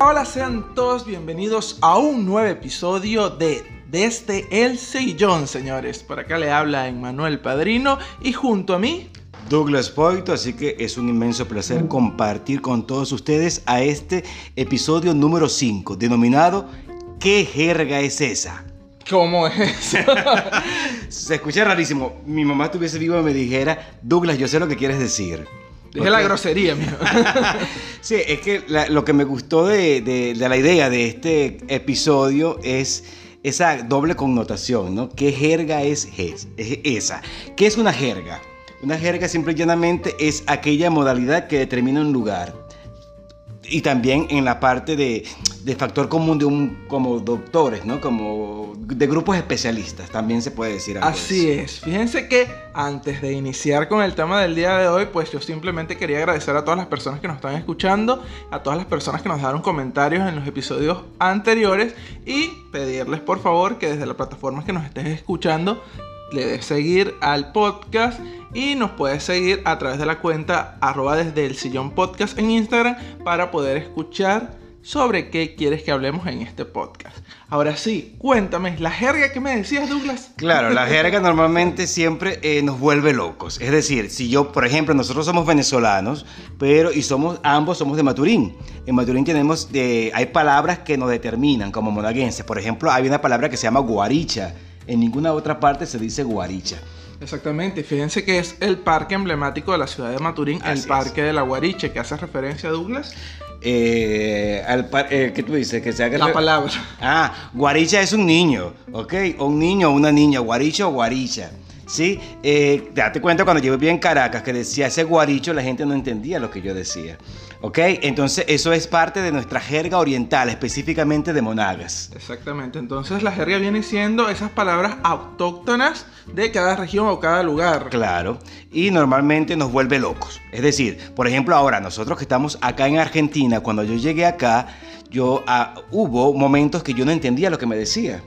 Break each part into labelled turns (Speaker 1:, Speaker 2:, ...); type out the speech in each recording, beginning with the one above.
Speaker 1: Hola, sean todos bienvenidos a un nuevo episodio de Desde el Sillón, señores. Por acá le habla Emmanuel Padrino y junto a mí
Speaker 2: Douglas Poito, así que es un inmenso placer compartir con todos ustedes a este episodio número 5, denominado ¿Qué jerga es esa?
Speaker 1: ¿Cómo es?
Speaker 2: Se escucha rarísimo. Mi mamá estuviese viva y me dijera, Douglas, yo sé lo que quieres decir.
Speaker 1: Dije la grosería, mío.
Speaker 2: sí, es que lo que me gustó de, de- la idea de este episodio es esa doble connotación, ¿no? ¿Qué jerga es, es- es esa? ¿Qué es una jerga? Una jerga simple y llanamente es aquella modalidad que determina un lugar. Y también en la parte de, de factor común de un, como doctores, ¿no? Como de grupos especialistas, también se puede decir algo
Speaker 1: Así es. Fíjense que antes de iniciar con el tema del día de hoy, pues yo simplemente quería agradecer a todas las personas que nos están escuchando, a todas las personas que nos dejaron comentarios en los episodios anteriores y pedirles por favor que desde la plataforma que nos estés escuchando le des seguir al podcast y nos puedes seguir a través de la cuenta arroba desde el sillón podcast en Instagram para poder escuchar sobre qué quieres que hablemos en este podcast. Ahora sí, cuéntame, la jerga que me decías Douglas.
Speaker 2: Claro, la jerga normalmente siempre eh, nos vuelve locos. Es decir, si yo, por ejemplo, nosotros somos venezolanos, pero y somos ambos somos de Maturín. En Maturín tenemos eh, hay palabras que nos determinan como monaguenses. Por ejemplo, hay una palabra que se llama guaricha. En ninguna otra parte se dice guaricha.
Speaker 1: Exactamente, fíjense que es el parque emblemático de la ciudad de Maturín,
Speaker 2: Así
Speaker 1: el
Speaker 2: es.
Speaker 1: Parque de la Guariche, que hace referencia a Douglas.
Speaker 2: Eh, al par- eh, ¿Qué tú dices? Que se haga
Speaker 1: La palabra.
Speaker 2: Ah, guaricha es un niño, ¿ok? Un niño o una niña, guaricho o guaricha. ¿Sí? Eh, date cuenta cuando yo vivía en Caracas que decía ese guaricho, la gente no entendía lo que yo decía. ¿Ok? Entonces, eso es parte de nuestra jerga oriental, específicamente de Monagas.
Speaker 1: Exactamente, entonces la jerga viene siendo esas palabras autóctonas de cada región o cada lugar.
Speaker 2: Claro. Y normalmente nos vuelve locos. Es decir, por ejemplo, ahora nosotros que estamos acá en Argentina, cuando yo llegué acá, yo ah, hubo momentos que yo no entendía lo que me decía.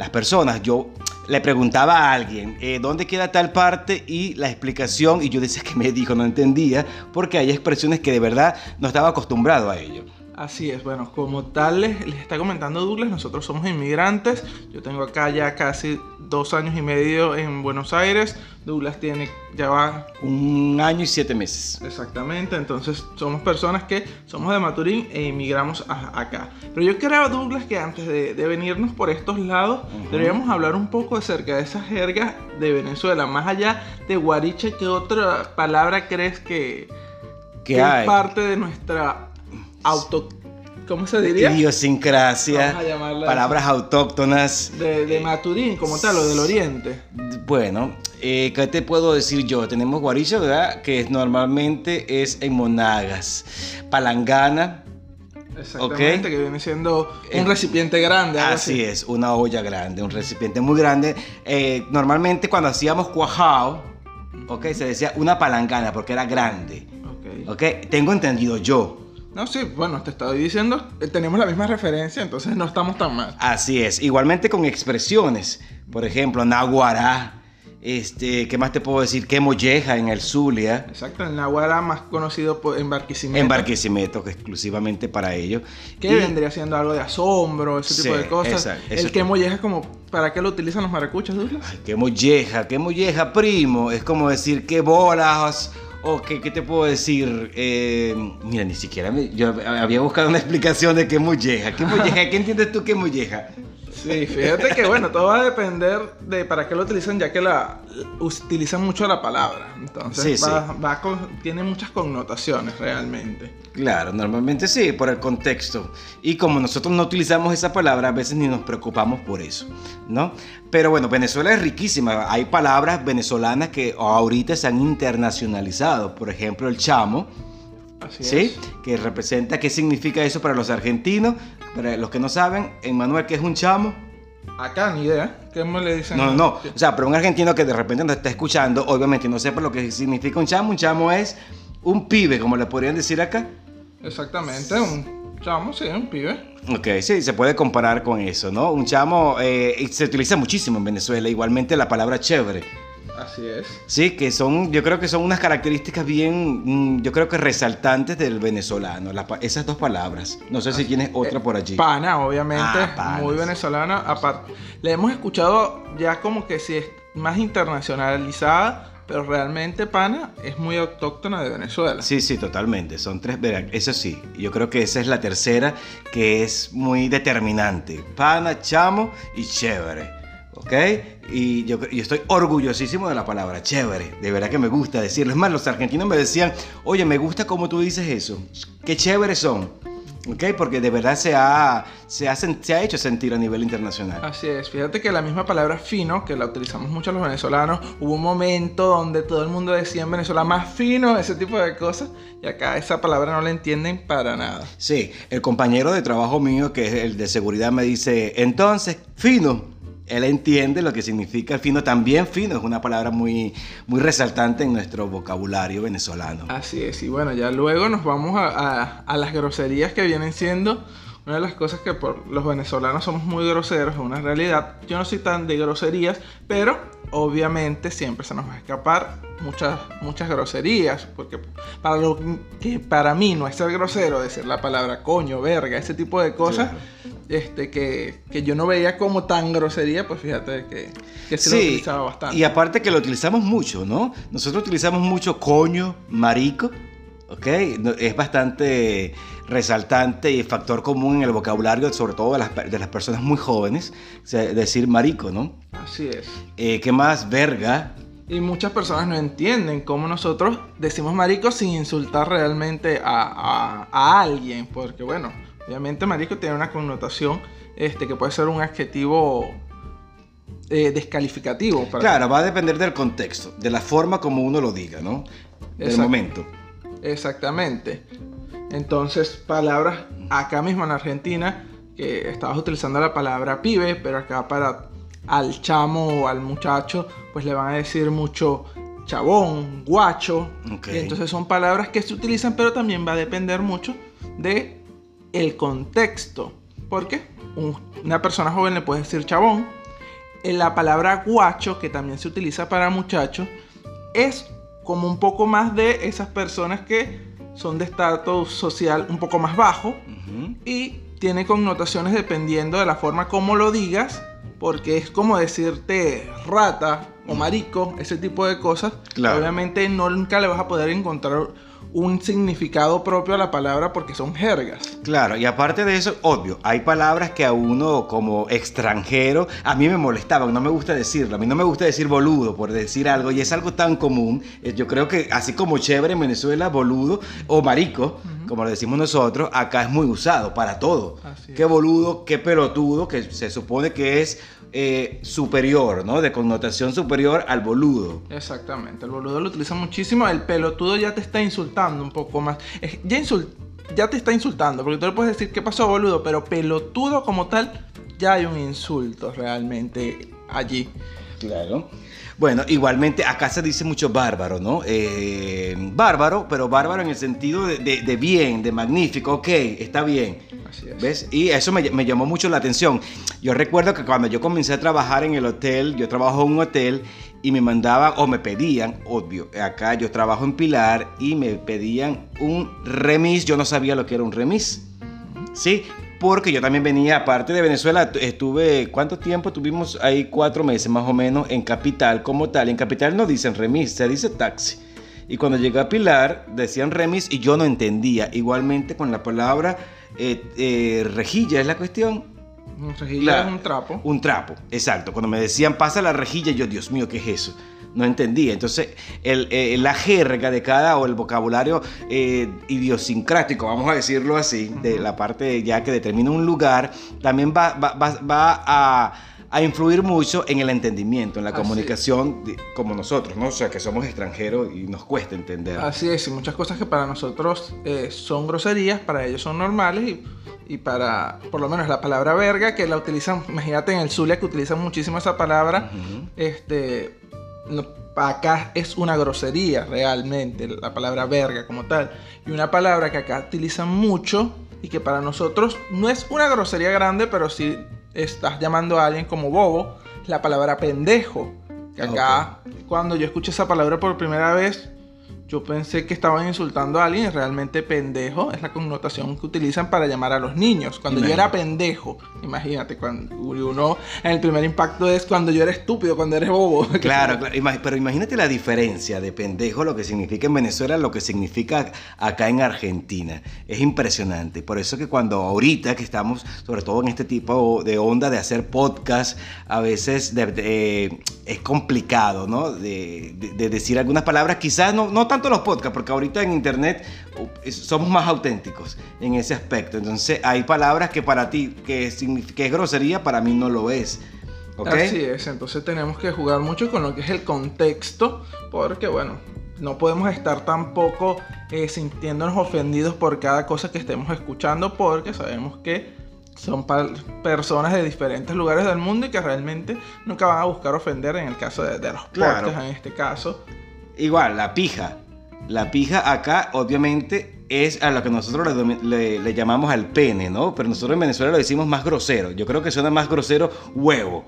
Speaker 2: Las personas, yo le preguntaba a alguien, eh, ¿dónde queda tal parte? Y la explicación, y yo decía que me dijo, no entendía, porque hay expresiones que de verdad no estaba acostumbrado a ello.
Speaker 1: Así es, bueno, como tal les, les está comentando Douglas, nosotros somos inmigrantes. Yo tengo acá ya casi dos años y medio en Buenos Aires. Douglas tiene, ya va
Speaker 2: Un año y siete meses.
Speaker 1: Exactamente, entonces somos personas que somos de Maturín e inmigramos a- acá. Pero yo creo, Douglas, que antes de, de venirnos por estos lados, deberíamos hablar un poco acerca de esas jergas de Venezuela. Más allá de guariche, ¿qué otra palabra crees que,
Speaker 2: ¿Qué
Speaker 1: que
Speaker 2: hay?
Speaker 1: es parte de nuestra auto... ¿Cómo se diría?
Speaker 2: Idiosincrasia,
Speaker 1: Vamos a llamarla
Speaker 2: palabras autóctonas.
Speaker 1: De, de Maturín como tal o del oriente.
Speaker 2: Bueno, eh, ¿qué te puedo decir yo? Tenemos guaricho, ¿verdad? Que normalmente es en monagas. Palangana,
Speaker 1: Exactamente, que viene siendo un
Speaker 2: Eh,
Speaker 1: recipiente grande.
Speaker 2: así es, una olla grande, un recipiente muy grande. Eh, normalmente cuando hacíamos cuajao, ok, se decía una palangana porque era grande.
Speaker 1: Ok.
Speaker 2: Ok, tengo entendido yo.
Speaker 1: No, sí, bueno, te estoy diciendo, eh, tenemos la misma referencia, entonces no estamos tan mal.
Speaker 2: Así es, igualmente con expresiones. Por ejemplo, naguará. Este, ¿qué más te puedo decir? Que molleja en el Zulia.
Speaker 1: Exacto, el Nahuara más conocido por, en Barquisimeto.
Speaker 2: En Barquisimeto, que exclusivamente para ello.
Speaker 1: Que
Speaker 2: Y-
Speaker 1: vendría siendo algo de asombro, ese tipo
Speaker 2: Sí,
Speaker 1: de cosas.
Speaker 2: exacto,
Speaker 1: el que
Speaker 2: tipo.
Speaker 1: molleja es como, ¿para qué lo utilizan los maracuchos, Douglas?
Speaker 2: Ay, qué molleja, qué molleja, primo. Es como decir qué bolas. O qué, qué te puedo decir. Eh, mira, ni siquiera me- yo había buscado una explicación de qué molleja. ¿Qué molleja? ¿Qué entiendes tú qué molleja?
Speaker 1: Sí, fíjate que bueno, todo va a depender de para qué lo utilizan, ya que la utilizan mucho la palabra. Entonces
Speaker 2: Sí,
Speaker 1: va, va con- tiene muchas connotaciones realmente.
Speaker 2: Claro, normalmente sí, por el contexto. Y como nosotros no utilizamos esa palabra, a veces ni nos preocupamos por eso, ¿no? Pero bueno, Venezuela es riquísima. Hay palabras venezolanas que ahorita se han internacionalizado. Por ejemplo, el chamo,
Speaker 1: Así
Speaker 2: ¿sí?
Speaker 1: es.
Speaker 2: Que representa, ¿qué significa eso para los argentinos? Para los que no saben, Manuel, ¿qué es un chamo?
Speaker 1: Acá ni idea. ¿Qué me le dicen?
Speaker 2: No, no, no. O sea, pero un argentino que de repente nos está escuchando, obviamente no sepa lo que significa un chamo. Un chamo es un pibe, como le podrían decir acá.
Speaker 1: Exactamente, un chamo, sí, un pibe.
Speaker 2: Ok, sí, se puede comparar con eso, ¿no? Un chamo eh, se utiliza muchísimo en Venezuela, igualmente la palabra chévere.
Speaker 1: Así es.
Speaker 2: Sí, que son, yo creo que son unas características bien, mm, yo creo que resaltantes del venezolano, la esas dos palabras. No sé si tienes otra por allí.
Speaker 1: Pana, obviamente,
Speaker 2: Ah, pana,
Speaker 1: muy venezolana. Aparte, le hemos escuchado ya como que si es más internacionalizada, pero realmente pana es muy autóctona de Venezuela.
Speaker 2: Sí, sí, totalmente. Son tres, verá, eso sí. Yo creo que esa es la tercera que es muy determinante. Pana, chamo y chévere. ¿Ok? Y yo, yo estoy orgullosísimo de la palabra chévere. De verdad que me gusta decirlo. Es más, los argentinos me decían, oye, me gusta cómo tú dices eso. Qué chéveres son. ¿Ok? Porque de verdad se ha, se, ha, se ha hecho sentir a nivel internacional.
Speaker 1: Así es, fíjate que la misma palabra fino, que la utilizamos mucho los venezolanos, hubo un momento donde todo el mundo decía en Venezuela más fino, ese tipo de cosas, y acá esa palabra no la entienden para nada.
Speaker 2: Sí, el compañero de trabajo mío, que es el de seguridad, me dice, entonces, fino. Él entiende lo que significa fino. También fino es una palabra muy, muy resaltante en nuestro vocabulario venezolano.
Speaker 1: Así es, y bueno, ya luego nos vamos a- a las groserías que vienen siendo una de las cosas que por los venezolanos somos muy groseros, es una realidad. Yo no soy tan de groserías, pero obviamente siempre se nos va a escapar muchas, muchas groserías, porque para lo que para mí no es ser grosero, decir la palabra coño, verga, ese tipo de cosas, este, que, que yo no veía como tan grosería, pues fíjate que, que sí, lo utilizaba bastante.
Speaker 2: y aparte que lo utilizamos mucho, ¿no? Nosotros utilizamos mucho coño, marico, ¿ok? Es bastante resaltante y factor común en el vocabulario, sobre todo de las, de las personas muy jóvenes, o sea, decir marico, ¿no?
Speaker 1: Así es.
Speaker 2: Eh, ¿Qué más? Verga.
Speaker 1: Y muchas personas no entienden cómo nosotros decimos marico sin insultar realmente a, a- a alguien. Porque bueno, obviamente marico tiene una connotación este, que puede ser un adjetivo eh, descalificativo. Para,
Speaker 2: Claro, va a depender del contexto, de la forma como uno lo diga, ¿no? Del
Speaker 1: Exacto.
Speaker 2: momento.
Speaker 1: Exactamente. Entonces, palabras acá mismo en Argentina, que estabas utilizando la palabra pibe, pero acá para al chamo o al muchacho, pues le van a decir mucho chabón, guacho.
Speaker 2: Ok.
Speaker 1: Y entonces son palabras que se utilizan, pero también va a depender mucho de el contexto. Porque un- una persona joven le puede decir chabón. En la palabra guacho, que también se utiliza para muchacho, es como un poco más de esas personas que son de estatus social un poco más bajo y tiene connotaciones dependiendo de la forma como lo digas, porque es como decirte rata o marico, ese tipo de cosas.
Speaker 2: Claro.
Speaker 1: Obviamente no nunca le vas a poder encontrar un significado propio a la palabra porque son jergas.
Speaker 2: Claro, y aparte de eso, obvio, hay palabras que a uno como extranjero, a mí me molestaban, no me gusta decirlo, a mí no me gusta decir boludo por decir algo, y es algo tan común, eh, yo creo que así como chévere en Venezuela, boludo o marico, como lo decimos nosotros, acá es muy usado para todo.
Speaker 1: Así
Speaker 2: Qué boludo, qué pelotudo, que se supone que es eh, superior, ¿no? De connotación superior al boludo.
Speaker 1: Exactamente, el boludo lo utiliza muchísimo, el pelotudo ya te está insultando un poco más. Es- ya, insul- ya te está insultando, porque tú le puedes decir qué pasó boludo, pero pelotudo como tal, ya hay un insulto realmente allí.
Speaker 2: Claro. Bueno, igualmente acá se dice mucho bárbaro, ¿no? Eh, bárbaro, pero bárbaro en el sentido de, de- de bien, de magnífico, ok, está bien.
Speaker 1: Así es.
Speaker 2: ¿Ves? Y eso me, me llamó mucho la atención. Yo recuerdo que cuando yo comencé a trabajar en el hotel, yo trabajo en un hotel y me mandaban o me pedían, obvio, acá yo trabajo en Pilar y me pedían un remis, yo no sabía lo que era un remis. Sí, porque yo también venía, aparte de Venezuela, tu- estuve, ¿cuánto tiempo? Tuvimos ahí cuatro meses más o menos en Capital como tal. Y en Capital no dicen remis, se dice taxi. Y cuando llegué a Pilar decían remis y yo no entendía. Igualmente con la palabra eh, eh, rejilla es la cuestión.
Speaker 1: Rejilla es un trapo.
Speaker 2: Un trapo, exacto. Cuando me decían pasa la rejilla, yo, Dios mío, ¿qué es eso? No entendía. Entonces, el, eh, la jerga de cada o el vocabulario eh, idiosincrático, vamos a decirlo así, de la parte ya que determina un lugar, también va, va- va- va a, a influir mucho en el entendimiento, en la
Speaker 1: Así.
Speaker 2: comunicación, de- como nosotros, ¿no? O sea, que somos extranjeros y nos cuesta entender.
Speaker 1: Así es, y muchas cosas que para nosotros eh, son groserías, para ellos son normales y, y para, por lo menos la palabra verga, que la utilizan, imagínate en el Zulia que utilizan muchísimo esa palabra, este, no, acá es una grosería realmente, la palabra verga como tal. Y una palabra que acá utilizan mucho y que para nosotros no es una grosería grande, pero sí estás llamando a alguien como bobo, la palabra pendejo. Que acá, cuando yo escuché esa palabra por primera vez, yo pensé que estaban insultando a alguien realmente pendejo es la connotación que utilizan para llamar a los niños. Cuando yo era pendejo, imagínate, cuando uno, el primer impacto es cuando yo era estúpido, cuando eres bobo.
Speaker 2: Claro, claro, pero imagínate la diferencia de pendejo, lo que significa en Venezuela, lo que significa acá en Argentina. Es impresionante. Por eso que cuando ahorita que estamos, sobre todo en este tipo de onda de hacer podcast, a veces es complicado, ¿no? De, decir algunas palabras, quizás no, no tan los podcasts, porque ahorita en internet uh, somos más auténticos en ese aspecto. Entonces hay palabras que para ti, que, es, que es grosería, para mí no lo es.
Speaker 1: Así es, entonces tenemos que jugar mucho con lo que es el contexto, porque bueno, no podemos estar tampoco eh, sintiéndonos ofendidos por cada cosa que estemos escuchando, porque sabemos que son personas de diferentes lugares del mundo y que realmente nunca van a buscar ofender en el caso de, los podcasts, en este caso.
Speaker 2: Igual, la pija. La pija acá, obviamente, es a lo que nosotros le, llamamos al pene, ¿no? Pero nosotros en Venezuela lo decimos más grosero. Yo creo que suena más grosero huevo,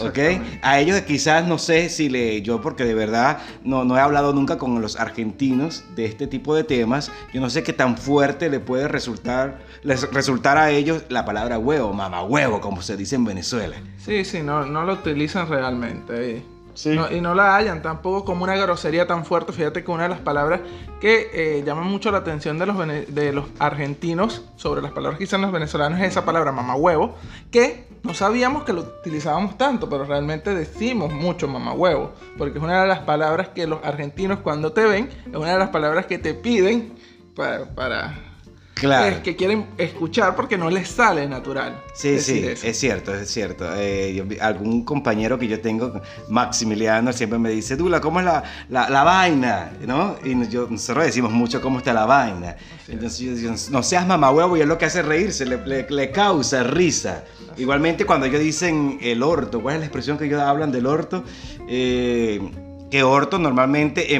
Speaker 2: ¿ok? A ellos quizás no sé si le... Yo porque de verdad no, no he hablado nunca con los argentinos de este tipo de temas. Yo no sé qué tan fuerte le puede resultar, les resultar a ellos la palabra huevo, mamá huevo, como se dice en Venezuela.
Speaker 1: Sí, sí, no, no lo utilizan realmente. Eh y no la hayan tampoco como una grosería tan fuerte. Fíjate que una de las palabras que eh, llaman mucho la atención de los, de los argentinos sobre las palabras que dicen los venezolanos es esa palabra mamahuevo, que no sabíamos que lo utilizábamos tanto, pero realmente decimos mucho mamahuevo, porque es una de las palabras que los argentinos cuando te ven, es una de las palabras que te piden para
Speaker 2: Claro.
Speaker 1: que quieren escuchar porque no les sale natural.
Speaker 2: Sí, sí, es cierto, es cierto. Eh, algún compañero que yo tengo, Maximiliano, siempre me dice, Dula, ¿cómo es la, la, vaina? ¿No? Y nosotros decimos mucho cómo está la vaina. Entonces yo digo, no seas mamá huevo y es lo que hace reírse, le, le, causa risa. Igualmente cuando ellos dicen el orto, ¿cuál es la expresión que ellos hablan del orto? Eh, que orto normalmente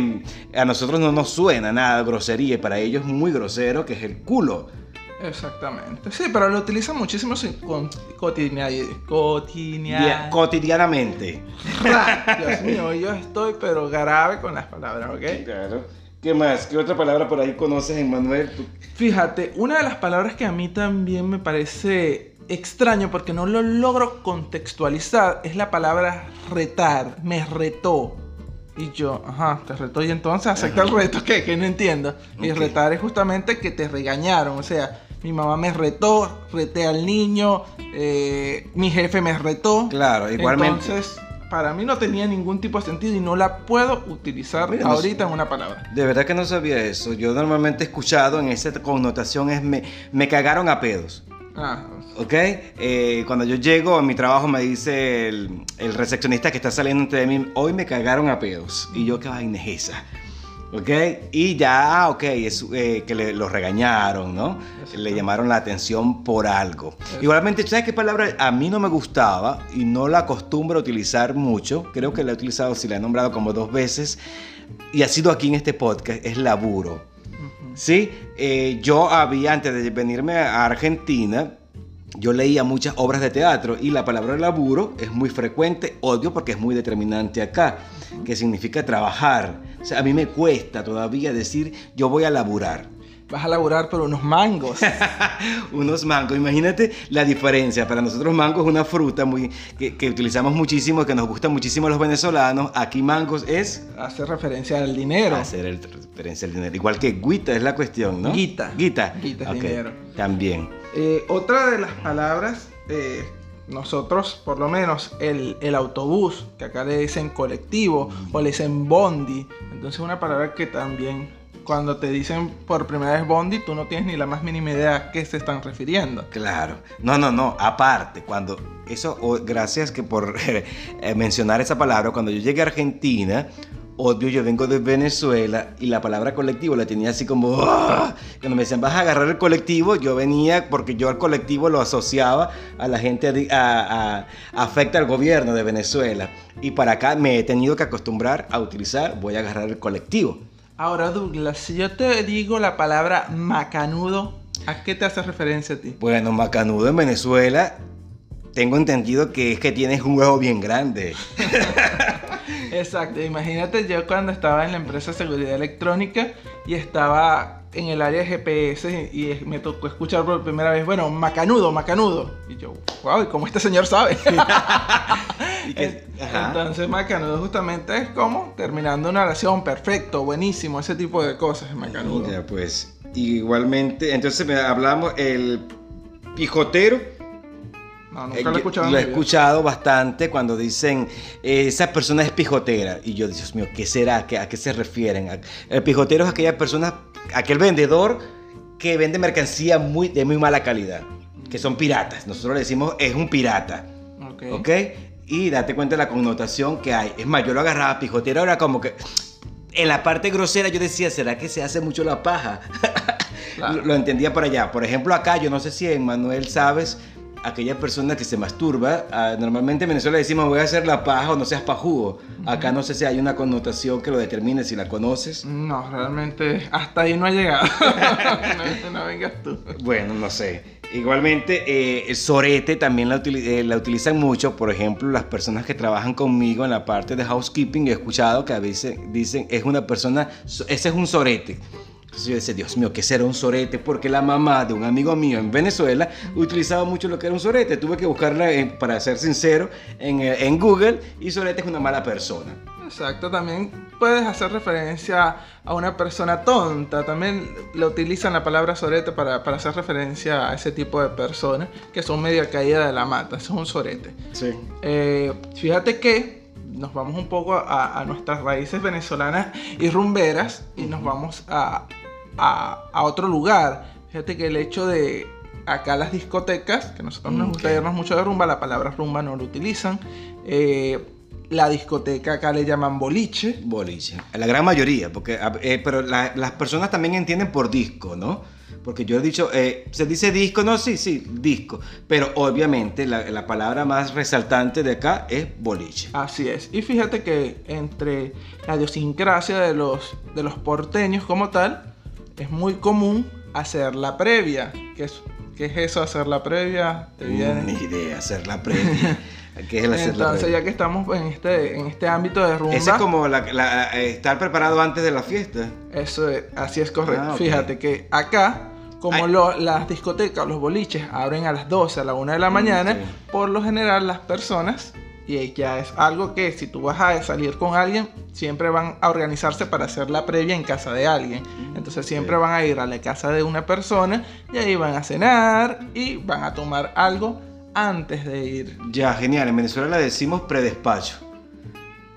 Speaker 2: a nosotros no nos suena nada grosería y para ellos es muy grosero, que es el culo.
Speaker 1: Exactamente. Sí, pero lo utilizan muchísimo
Speaker 2: cotidianamente.
Speaker 1: Dios mío, yo estoy pero grave con las palabras, ¿ok?
Speaker 2: Claro. ¿Qué más? ¿Qué otra palabra por ahí conoces, Emmanuel?
Speaker 1: Fíjate, una de las palabras que a mí también me parece extraño porque no lo logro contextualizar es la palabra retar. Me retó. Y yo, ajá, te reto y entonces acepta el reto, ¿qué? Que no entiendo. Y retar es justamente que te regañaron, o sea, mi mamá me retó, reté al niño, eh, mi jefe me retó.
Speaker 2: Claro, igualmente.
Speaker 1: Entonces, para mí no tenía ningún tipo de sentido y no la puedo utilizar ahorita en una palabra.
Speaker 2: De verdad que no sabía eso. Yo normalmente he escuchado en esa connotación es me, me cagaron a pedos. Ah. ¿Ok? Eh, cuando yo llego a mi trabajo me dice el, recepcionista que está saliendo entre mí, hoy me cagaron a pedos. Y yo, ¿qué vaina es esa? ¿Ok? Y ya, ok, es, eh, que le, lo regañaron, ¿no? Le llamaron la atención por algo. Igualmente, ¿sabes qué palabra a mí no me gustaba y no la acostumbro a utilizar mucho? Creo que la he utilizado, si la he nombrado como dos veces, y ha sido aquí en este podcast, es laburo. Sí, eh, yo había, antes de venirme a Argentina, yo leía muchas obras de teatro y la palabra laburo es muy frecuente, odio porque es muy determinante acá, que significa trabajar. O sea, a mí me cuesta todavía decir yo voy a laburar
Speaker 1: vas a laburar por unos mangos.
Speaker 2: unos mangos. Imagínate la diferencia. Para nosotros mango es una fruta muy, que, utilizamos muchísimo, que nos gusta muchísimo a los venezolanos. Aquí mangos es...
Speaker 1: Hacer referencia al dinero.
Speaker 2: Hacer referencia al dinero. Igual que guita es la cuestión, ¿no?
Speaker 1: Guita.
Speaker 2: Guita.
Speaker 1: Guita es dinero.
Speaker 2: También.
Speaker 1: Eh, otra de las palabras... Eh, nosotros, por lo menos, el, el, autobús, que acá le dicen colectivo o le dicen bondi, entonces una palabra que también cuando te dicen por primera vez Bondi, tú no tienes ni la más mínima idea a qué se están refiriendo.
Speaker 2: Claro. No, no, no. Aparte, cuando eso, gracias que por eh, mencionar esa palabra, cuando yo llegué a Argentina, obvio, yo vengo de Venezuela y la palabra colectivo la tenía así como, ¡ah! cuando me decían, vas a agarrar el colectivo, yo venía porque yo al colectivo lo asociaba a la gente, a, afecta al gobierno de Venezuela. Y para acá me he tenido que acostumbrar a utilizar, voy a agarrar el colectivo.
Speaker 1: Ahora, Douglas, si yo te digo la palabra macanudo, ¿a qué te hace referencia a ti?
Speaker 2: Bueno, macanudo en Venezuela, tengo entendido que es que tienes un huevo bien grande.
Speaker 1: Exacto, imagínate yo cuando estaba en la empresa de seguridad electrónica y estaba en el área de GPS y, me tocó escuchar por primera vez, bueno, macanudo, macanudo. Y yo, wow, ¿y cómo este señor sabe?
Speaker 2: Y que- ajá.
Speaker 1: Entonces, macanudo justamente es como terminando una oración, perfecto, buenísimo, ese tipo de cosas macanudo.
Speaker 2: Mira, pues igualmente, entonces me hablamos el pijotero.
Speaker 1: No,
Speaker 2: eh,
Speaker 1: nunca lo he escuchado.
Speaker 2: lo he escuchado bastante cuando dicen eh, esa persona es pijotera y yo Dios mío qué será ¿Qué- a qué se refieren A- el pijotero es aquella persona aquel vendedor que vende mercancía muy de muy mala calidad que son piratas nosotros le decimos es un pirata
Speaker 1: Ok.
Speaker 2: ¿ok? Y date cuenta de la connotación que hay. Es más, yo lo agarraba pijotero, ahora como que en la parte grosera yo decía, ¿será que se hace mucho la paja?
Speaker 1: Claro.
Speaker 2: lo, lo entendía por allá. Por ejemplo, acá, yo no sé si en Manuel sabes, aquella persona que se masturba, ah, normalmente en Venezuela decimos voy a hacer la paja o no seas pajugo. Acá no sé si hay una connotación que lo determine, si la conoces.
Speaker 1: No, realmente hasta ahí no ha llegado. no, no vengas tú.
Speaker 2: Bueno, no sé. Igualmente, eh, el sorete también la, utili- eh, la utilizan mucho. Por ejemplo, las personas que trabajan conmigo en la parte de housekeeping, he escuchado que a veces dicen, es una persona, so- ese es un sorete. Entonces yo decía, Dios mío, ¿qué será un sorete? Porque la mamá de un amigo mío en Venezuela utilizaba mucho lo que era un sorete. Tuve que buscarla, en- para ser sincero, en, eh, en Google y sorete es una mala persona.
Speaker 1: Exacto, también puedes hacer referencia a una persona tonta. También lo utilizan la palabra sorete para, para hacer referencia a ese tipo de personas que son medio caída de la mata. Eso es un sorete.
Speaker 2: Sí.
Speaker 1: Eh, fíjate que nos vamos un poco a, a nuestras raíces venezolanas y rumberas y nos vamos a, a- a otro lugar. Fíjate que el hecho de acá las discotecas, que nosotros nos gusta irnos mucho de rumba, la palabra rumba no lo utilizan. Eh, la discoteca acá le llaman boliche.
Speaker 2: Boliche. La gran mayoría, porque, eh, pero la- las personas también entienden por disco, ¿no? Porque yo he dicho, eh, se dice disco, no, sí, sí, disco. Pero obviamente la, la palabra más resaltante de acá es boliche.
Speaker 1: Así es. Y fíjate que entre la idiosincrasia de los, de los porteños como tal, es muy común hacer la previa. ¿Qué es, qué es eso, hacer la previa? Te viene.
Speaker 2: Ni idea, hacer la previa. ¿Qué es el hacer la
Speaker 1: Entonces,
Speaker 2: previa?
Speaker 1: ya que estamos en este, en este ámbito de rumba,
Speaker 2: Ese es como la- la- estar preparado antes de la fiesta.
Speaker 1: eso es- así es correcto.
Speaker 2: Ah, ok.
Speaker 1: Fíjate que acá, como lo- las discotecas, los boliches abren a las 12, a la 1 de la mañana,
Speaker 2: sí.
Speaker 1: por lo general las personas, y ya es algo que si tú vas a salir con alguien, siempre van a organizarse para hacer la previa en casa de alguien. Entonces siempre van a ir a la casa de una persona y ahí van a cenar y van a tomar algo antes de ir.
Speaker 2: Ya, genial. En Venezuela le decimos predespacho.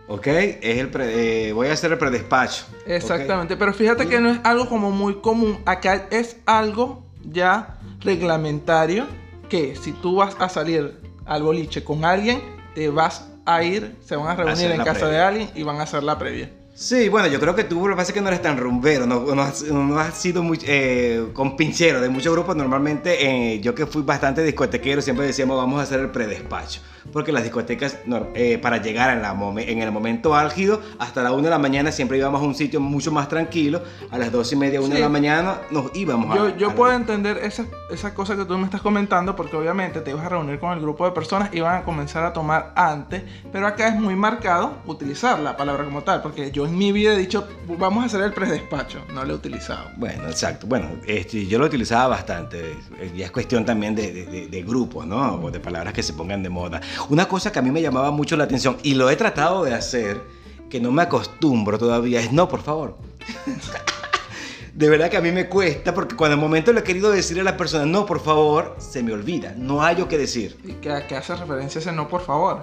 Speaker 2: ¿Ok? Es el pre- eh, voy a hacer el predespacho.
Speaker 1: Exactamente, pero fíjate que no es algo como muy común. Acá es algo ya reglamentario que si tú vas a salir al boliche con alguien, te vas a ir, se van a reunir en casa
Speaker 2: previa.
Speaker 1: de alguien y van a hacer la previa.
Speaker 2: Sí, bueno, yo creo que tú lo que pasa es que no eres tan rumbero, no, no has, no has sido muy eh, compinchero de muchos grupos. Normalmente, eh, yo que fui bastante discotequero, siempre decíamos vamos a hacer el predespacho. Porque las discotecas, eh, para llegar en, la en el momento álgido, hasta la 1 de la mañana siempre íbamos a un sitio mucho más tranquilo. A las 2 y media, 1 de la mañana nos íbamos a.
Speaker 1: Yo, yo
Speaker 2: a la-
Speaker 1: puedo entender esa, esa cosa que tú me estás comentando porque obviamente te ibas a reunir con el grupo de personas y van a comenzar a tomar antes, pero acá es muy marcado utilizar la palabra como tal, porque yo en mi vida he dicho vamos a hacer el predespacho, no lo he utilizado.
Speaker 2: Bueno, exacto. Bueno, este, yo lo utilizaba bastante. Eh, Ya es cuestión también de, de- de- de grupos, ¿no? O de palabras que se pongan de moda. Una cosa que a mí me llamaba mucho la atención y lo he tratado de hacer, que no me acostumbro todavía, es no, por favor. De verdad que a mí me cuesta porque cuando el momento le he querido decirle a la persona, no, por favor, se me olvida. No hay yo que decir.
Speaker 1: ¿Y que, a qué hace referencia ese no, por favor?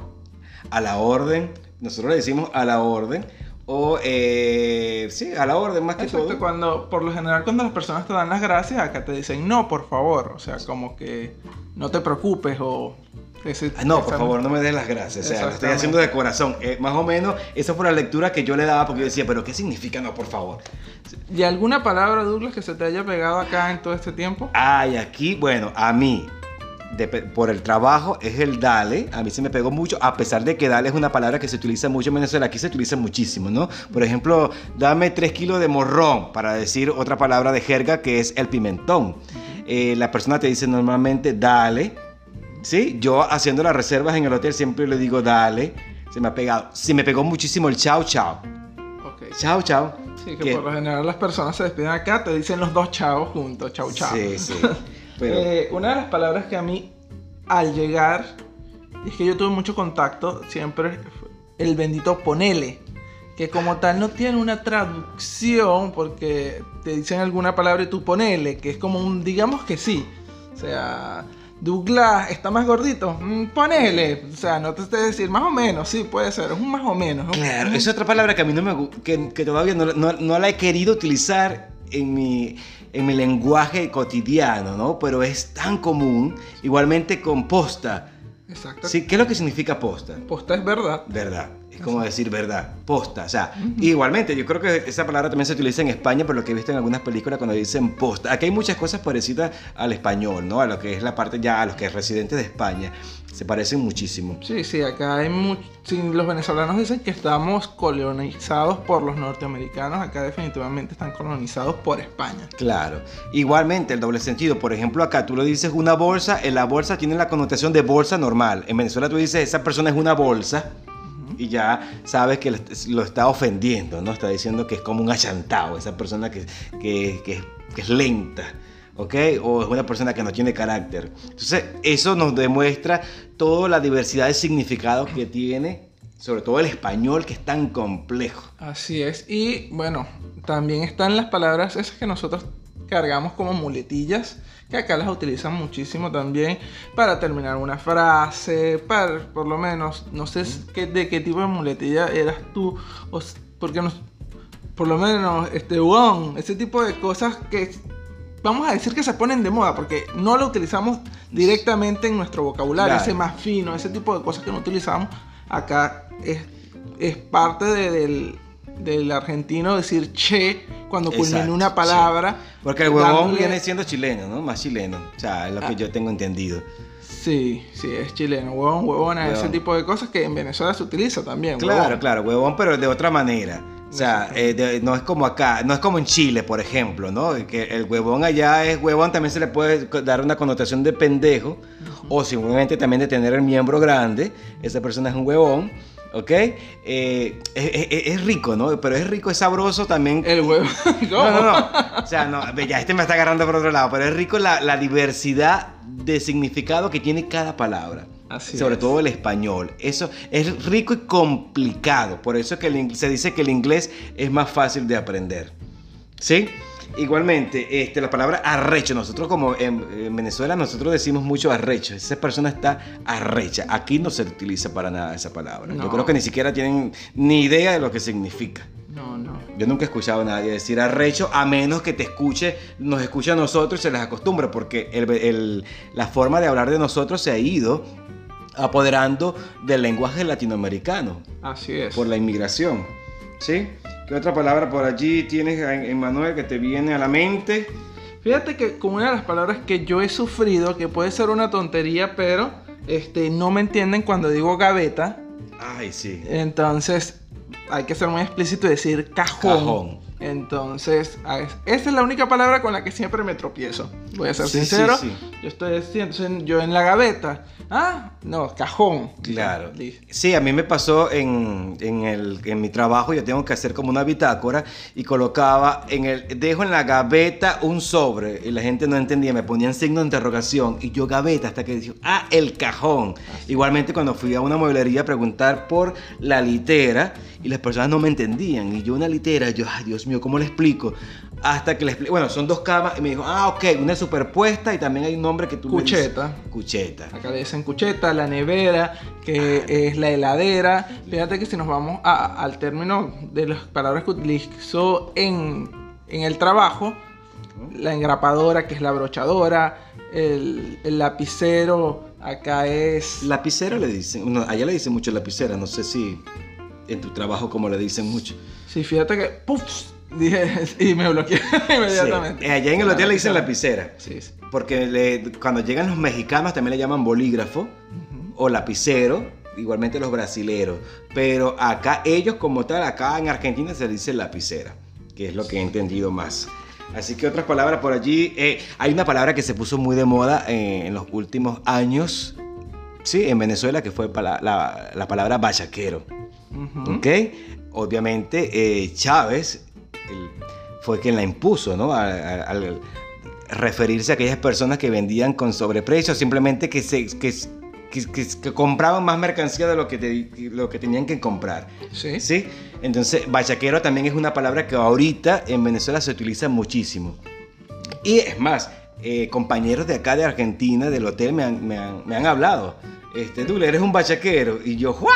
Speaker 2: A la orden, nosotros le decimos a la orden. O, eh, sí, a la orden más que
Speaker 1: Exacto,
Speaker 2: todo.
Speaker 1: cuando, por lo general cuando las personas te dan las gracias, acá te dicen no, por favor, o sea, como que no te preocupes o... ese-
Speaker 2: Ah, No, por favor, no me des las gracias. O sea, lo estoy haciendo de corazón. Eh, más o menos, esa fue la lectura que yo le daba porque yo decía, pero ¿qué significa no, por favor?
Speaker 1: ¿Y alguna palabra, Douglas, que se te haya pegado acá en todo este tiempo?
Speaker 2: Ay, aquí, bueno, a mí, de por el trabajo, es el dale. A mí se me pegó mucho, a pesar de que dale es una palabra que se utiliza mucho en Venezuela. Aquí se utiliza muchísimo, ¿no? Por ejemplo, dame 3 kilos de morrón, para decir otra palabra de jerga que es el pimentón. Eh, la persona te dice normalmente dale. ¿Sí? Yo haciendo las reservas en el hotel siempre le digo dale. Se me ha pegado. Se me pegó muchísimo el chao, chao.
Speaker 1: Ok.
Speaker 2: Chao, chao.
Speaker 1: Sí, que
Speaker 2: ¿Qué?
Speaker 1: por lo general las personas se despiden acá, te dicen los dos chavos juntos, chau chau.
Speaker 2: Sí, sí. Pero,
Speaker 1: Eh, una de las palabras que a mí al llegar, es que yo tuve mucho contacto, siempre el bendito ponele, que como tal no tiene una traducción porque te dicen alguna palabra y tú ponele, que es como un digamos que sí. O sea, Douglas está más gordito, mm, ponele. O sea, no te esté decir más o menos, sí, puede ser, es un más o menos. es un-
Speaker 2: claro, es otra palabra que a mí no me que, que todavía no, no- no la he querido utilizar en mi, en mi lenguaje cotidiano, ¿no? Pero es tan común, igualmente con posta.
Speaker 1: Exacto.
Speaker 2: ¿Sí? ¿Qué es lo que significa posta?
Speaker 1: Posta es verdad.
Speaker 2: Verdad. Es como decir verdad. Posta. O sea, igualmente, yo creo que esa palabra también se utiliza en España, por lo que he visto en algunas películas cuando dicen posta. Aquí hay muchas cosas parecidas al español, ¿no? A lo que es la parte ya, a los que es residentes de España. Se parecen muchísimo.
Speaker 1: Sí, sí, acá hay muchos. los venezolanos dicen que estamos colonizados por los norteamericanos, acá definitivamente están colonizados por España.
Speaker 2: Claro. Igualmente, el doble sentido. Por ejemplo, acá tú lo dices una bolsa, en la bolsa tiene la connotación de bolsa normal. En Venezuela tú dices, esa persona es una bolsa. Y ya sabes que lo está ofendiendo, ¿no? Está diciendo que es como un achantado, esa persona que, que, es lenta. ¿ok? O es una persona que no tiene carácter. Entonces, eso nos demuestra toda la diversidad de significados que tiene, sobre todo el español, que es tan complejo.
Speaker 1: Así es. Y bueno, también están las palabras esas que nosotros cargamos como muletillas, que acá las utilizan muchísimo también para terminar una frase, para, por lo menos, no sé qué, de qué tipo de muletilla eras tú, o, porque nos, por lo menos, este, one, ese tipo de cosas que vamos a decir que se ponen de moda porque no lo utilizamos directamente en nuestro vocabulario,
Speaker 2: Claro.
Speaker 1: ese más fino, ese tipo de cosas que no utilizamos acá es, es parte de- del, del argentino decir che cuando culmina una palabra.
Speaker 2: Porque el huevón
Speaker 1: dándole-
Speaker 2: viene siendo chileno, ¿no? Más chileno. O sea, es lo que
Speaker 1: Ah.
Speaker 2: yo tengo entendido.
Speaker 1: Sí, sí, es chileno, huevón, huevona, ese
Speaker 2: Huevón.
Speaker 1: tipo de cosas que en Venezuela se utiliza también.
Speaker 2: Claro,
Speaker 1: huevón.
Speaker 2: claro, huevón, pero de otra manera. O sea, eh, de- no es como acá, no es como en Chile, por ejemplo, ¿no? Que el huevón allá es huevón, también se le puede dar una connotación de pendejo, o simplemente también de tener el miembro grande, esa persona es un huevón, ¿ok? Eh, es, rico, ¿no? Pero es rico, es sabroso también.
Speaker 1: El huevón.
Speaker 2: No, no, no. O sea, no, ya este me está agarrando por otro lado, pero es rico la, la diversidad de significado que tiene cada palabra.
Speaker 1: Así
Speaker 2: sobre
Speaker 1: es.
Speaker 2: todo el español. Eso es rico y complicado. Por eso es que el se dice que el inglés es más fácil de aprender. ¿Sí? Igualmente, este, la palabra arrecho, nosotros como en, en Venezuela, nosotros decimos mucho arrecho. Esa persona está arrecha. Aquí no se utiliza para nada esa palabra. Yo
Speaker 1: No.
Speaker 2: creo que ni siquiera tienen ni idea de lo que significa.
Speaker 1: No, no.
Speaker 2: Yo nunca he escuchado a nadie decir arrecho, a menos que te escuche, nos escuche a nosotros y se les acostumbra, porque el- el- la forma de hablar de nosotros se ha ido apoderando del lenguaje latinoamericano
Speaker 1: Así es.
Speaker 2: por la inmigración. ¿Sí? ¿Qué otra palabra por allí tienes, Emanuel, que te viene a la mente?
Speaker 1: Fíjate que con una de las palabras que yo he sufrido, que puede ser una tontería, pero este, no me entienden cuando digo gaveta,
Speaker 2: Ay, sí.
Speaker 1: entonces hay que ser muy explícito y decir cajón.
Speaker 2: Cajón.
Speaker 1: Entonces, a- es- esa es la única palabra con la que siempre me tropiezo. Voy a ser
Speaker 2: Sí,
Speaker 1: sincero.
Speaker 2: sí.
Speaker 1: Yo estoy diciendo, yo en la gaveta. Ah, no, cajón.
Speaker 2: Claro. Sí, a mí me pasó en, en, el, en mi trabajo, yo tengo que hacer como una bitácora y colocaba en el, dejo en la gaveta un sobre y la gente no entendía, me ponían signo de interrogación y yo gaveta hasta que dijo, ah, el cajón. Igualmente cuando fui a una mueblería a preguntar por la litera y las personas no me entendían y yo una litera, yo, ay Dios mío, ¿cómo le explico? Hasta que le expliqué, bueno, son dos camas y me dijo, ah, ok, una superpuesta y también hay un nombre que tú me dices.
Speaker 1: Cucheta.
Speaker 2: Cucheta.
Speaker 1: Acá le dicen cucheta, la nevera, que es la heladera. Fíjate que si nos vamos a- al término de las palabras que utilizó en, en el trabajo, la engrapadora, que es la brochadora, el, el lapicero, acá es...
Speaker 2: Lapicero le dicen, no, allá le dicen mucho lapicera, no sé si en tu trabajo como le dicen mucho.
Speaker 1: Sí, fíjate que... ¡puf! Dije y me bloqueé inmediatamente.
Speaker 2: Sí, Allá en el hotel le dicen lapicera,
Speaker 1: Sí, sí.
Speaker 2: porque le- cuando llegan los mexicanos también le llaman bolígrafo o lapicero, igualmente los brasileros, pero acá ellos como tal, acá en Argentina se dice lapicera, que es lo que he entendido más. Así que otras palabras por allí, eh, hay una palabra que se puso muy de moda eh, en los últimos años ¿sí? En Venezuela, que fue la, la, la palabra bachaquero.
Speaker 1: Ujú.
Speaker 2: ¿Ok? Obviamente eh, Chávez fue quien la impuso, ¿no? Al, referirse a aquellas personas que vendían con sobreprecio, simplemente que, se, que, que- que- que compraban más mercancía de lo que, te- lo que tenían que comprar.
Speaker 1: Sí.
Speaker 2: ¿Sí? Entonces, bachaquero también es una palabra que ahorita en Venezuela se utiliza muchísimo. Y es más, eh, compañeros de acá de Argentina, del hotel, me han, me han- me han hablado. Este, tú eres un bachaquero. Y yo, ¿what?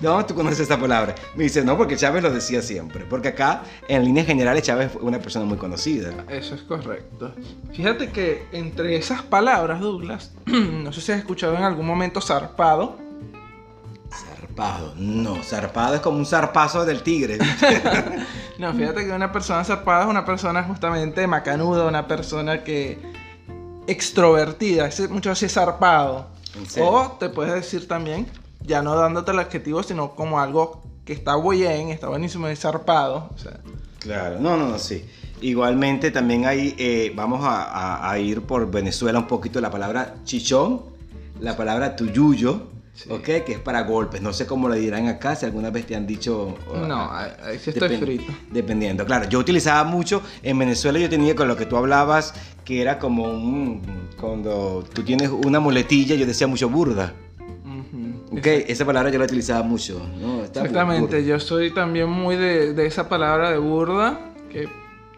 Speaker 2: ¿De dónde tú conoces esta palabra? Me dice, no, porque Chávez lo decía siempre. Porque acá, en líneas generales, Chávez fue una persona muy conocida.
Speaker 1: Eso es correcto. Fíjate que entre esas palabras, Douglas, no sé si has escuchado en algún momento zarpado.
Speaker 2: Zarpado. No, zarpado es como un zarpazo del tigre.
Speaker 1: No, fíjate que una persona zarpada es una persona justamente macanuda, una persona que extrovertida, ese mucho así zarpado. O te puedes decir también, ya no dándote el adjetivo, sino como algo que está bien, está buenísimo, es zarpado. O sea,
Speaker 2: Claro, no, no, no, sí. Igualmente también hay, eh, vamos a, a- a ir por Venezuela un poquito la palabra chichón, la palabra tuyuyo,
Speaker 1: Sí.
Speaker 2: ¿ok? Que es para golpes. No sé cómo le dirán acá, si alguna vez te han dicho... o-
Speaker 1: no, ahí, ahí sí estoy frito.
Speaker 2: Dependiendo, claro. Yo utilizaba mucho, en Venezuela yo tenía con lo que tú hablabas, que era como un... Cuando tú tienes una muletilla, yo decía mucho burda. ¿Ok? Esa palabra yo la utilizaba mucho. ¿no? Está
Speaker 1: Exactamente,
Speaker 2: burda.
Speaker 1: yo soy también muy de, de esa palabra de burda, que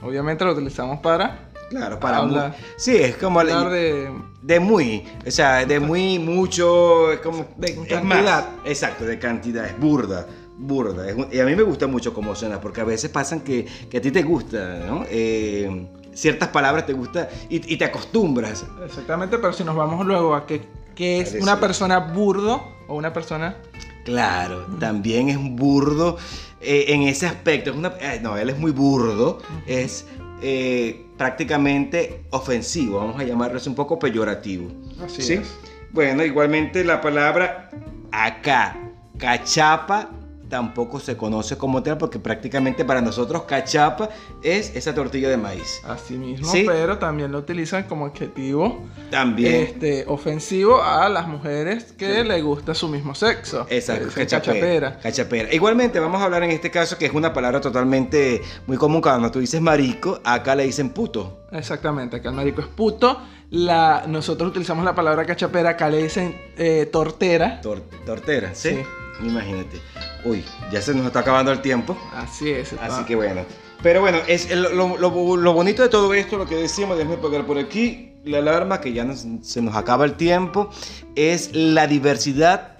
Speaker 1: obviamente la utilizamos para
Speaker 2: Claro, para... mu-
Speaker 1: Habla-
Speaker 2: Sí, es como...
Speaker 1: hablar de...
Speaker 2: De muy, o sea, de muy, mucho, es como...
Speaker 1: De
Speaker 2: es
Speaker 1: cantidad.
Speaker 2: más, exacto, de cantidad, es burda, burda. es y a mí me gusta mucho cómo suena, porque a veces pasan que, que a ti te gusta, ¿no? Eh, ciertas palabras te gusta y, y te acostumbras.
Speaker 1: Exactamente, pero si nos vamos luego a que, que es
Speaker 2: Parece.
Speaker 1: una persona burdo o una persona...
Speaker 2: Claro, también es un burdo eh, en ese aspecto. Es una, eh, no, él es muy burdo, es eh, prácticamente ofensivo, vamos a llamarlo así un poco peyorativo.
Speaker 1: Así
Speaker 2: ¿Sí?
Speaker 1: es.
Speaker 2: Bueno, igualmente la palabra acá, cachapa, tampoco se conoce como tal porque prácticamente para nosotros cachapa es esa tortilla de maíz.
Speaker 1: Así mismo,
Speaker 2: Sí.
Speaker 1: pero también lo utilizan como adjetivo
Speaker 2: También.
Speaker 1: este, ofensivo a las mujeres que le gusta su mismo sexo.
Speaker 2: Exacto, cachapera. Cachapera. Igualmente, vamos a hablar en este caso que es una palabra totalmente muy común. Cuando tú dices marico, acá le dicen puto.
Speaker 1: Exactamente, acá el marico es puto. La, nosotros utilizamos la palabra cachapera, acá le dicen eh, tortera.
Speaker 2: Tor- tortera, ¿sí?
Speaker 1: Sí.
Speaker 2: Imagínate. Uy, ya se nos está acabando el tiempo.
Speaker 1: Así es.
Speaker 2: Así
Speaker 1: está-
Speaker 2: que bueno. Pero bueno, es el- lo, lo- lo bonito de todo esto, lo que decíamos, déjame pegar por aquí la alarma, que ya nos- se nos acaba el tiempo, es la diversidad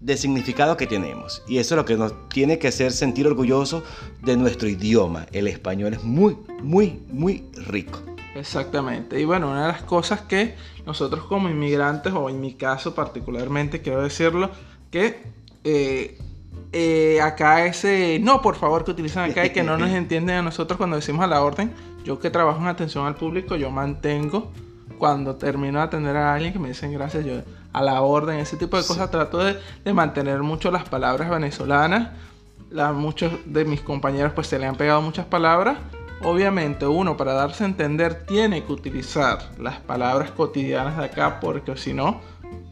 Speaker 2: de significado que tenemos. Y eso es lo que nos tiene que hacer sentir orgullosos de nuestro idioma. El español es muy, muy, muy rico.
Speaker 1: Exactamente. Y bueno, una de las cosas que nosotros como inmigrantes, o en mi caso particularmente, quiero decirlo, que eh, eh, acá ese no, por favor, que utilizan acá y que no nos entienden a nosotros cuando decimos a la orden. Yo que trabajo en atención al público, yo mantengo cuando termino de atender a alguien que me dicen gracias, yo a la orden, ese tipo de cosas, trato de, de mantener mucho las palabras venezolanas. La- muchos de mis compañeros pues se le han pegado muchas palabras. Obviamente uno para darse a entender tiene que utilizar las palabras cotidianas de acá porque si no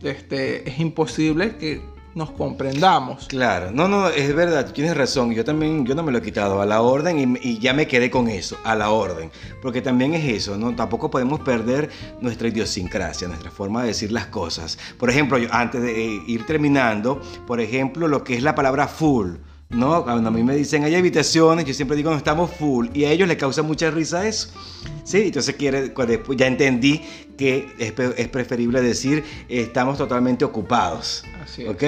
Speaker 1: este, es imposible que nos comprendamos.
Speaker 2: Claro, no, no, es verdad, tienes razón. Yo también, yo no me lo he quitado a la orden y, y ya me quedé con eso, a la orden. Porque también es eso, ¿no? Tampoco podemos perder nuestra idiosincrasia, nuestra forma de decir las cosas. Por ejemplo, yo, antes de eh, ir terminando, por ejemplo, lo que es la palabra full. ¿No? Cuando a mí me dicen hay habitaciones, yo siempre digo no estamos full y a ellos les causa mucha risa eso. Sí, entonces quiere, ya entendí que es, preferible decir estamos totalmente ocupados.
Speaker 1: Así es.
Speaker 2: ¿Ok?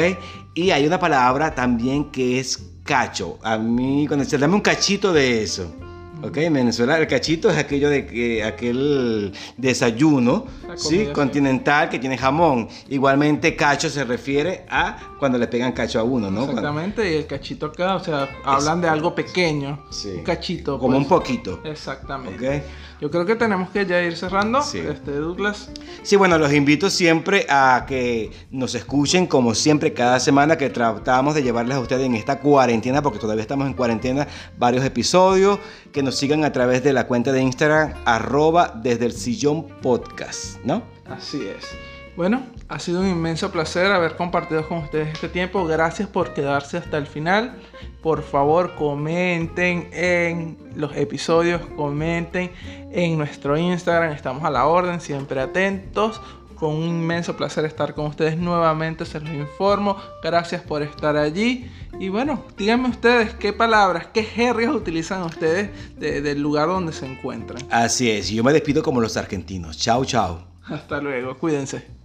Speaker 2: Y hay una palabra también que es cacho. A mí, cuando se dame un cachito de eso. ¿Ok? En Venezuela el cachito es aquello de que aquel desayuno,
Speaker 1: sí.
Speaker 2: Continental que tiene jamón. Igualmente cacho se refiere a cuando le pegan cacho a uno, ¿no? Cuando-
Speaker 1: Exactamente, y el cachito acá, o sea, hablan de algo pequeño.
Speaker 2: Sí.
Speaker 1: Un cachito.
Speaker 2: como
Speaker 1: pues.
Speaker 2: un poquito.
Speaker 1: Exactamente.
Speaker 2: ¿Ok?
Speaker 1: Yo creo que tenemos que ya ir cerrando.
Speaker 2: Sí.
Speaker 1: Este, Douglas.
Speaker 2: Sí, bueno, los invito siempre a que nos escuchen como siempre cada semana que tratamos de llevarles a ustedes en esta cuarentena, porque todavía estamos en cuarentena, varios episodios, que nos sigan a través de la cuenta de Instagram arroba desde el sillón podcast, ¿no?
Speaker 1: Así es. Bueno, ha sido un inmenso placer haber compartido con ustedes este tiempo. Gracias por quedarse hasta el final. Por favor, comenten en los episodios, comenten en nuestro Instagram. Estamos a la orden, siempre atentos. Con un inmenso placer estar con ustedes nuevamente, se los informo. Gracias por estar allí. Y bueno, díganme ustedes qué palabras, qué jergas utilizan ustedes del lugar donde se encuentran.
Speaker 2: Así es, yo me despido como los argentinos. Chao, chao.
Speaker 1: Hasta luego, cuídense.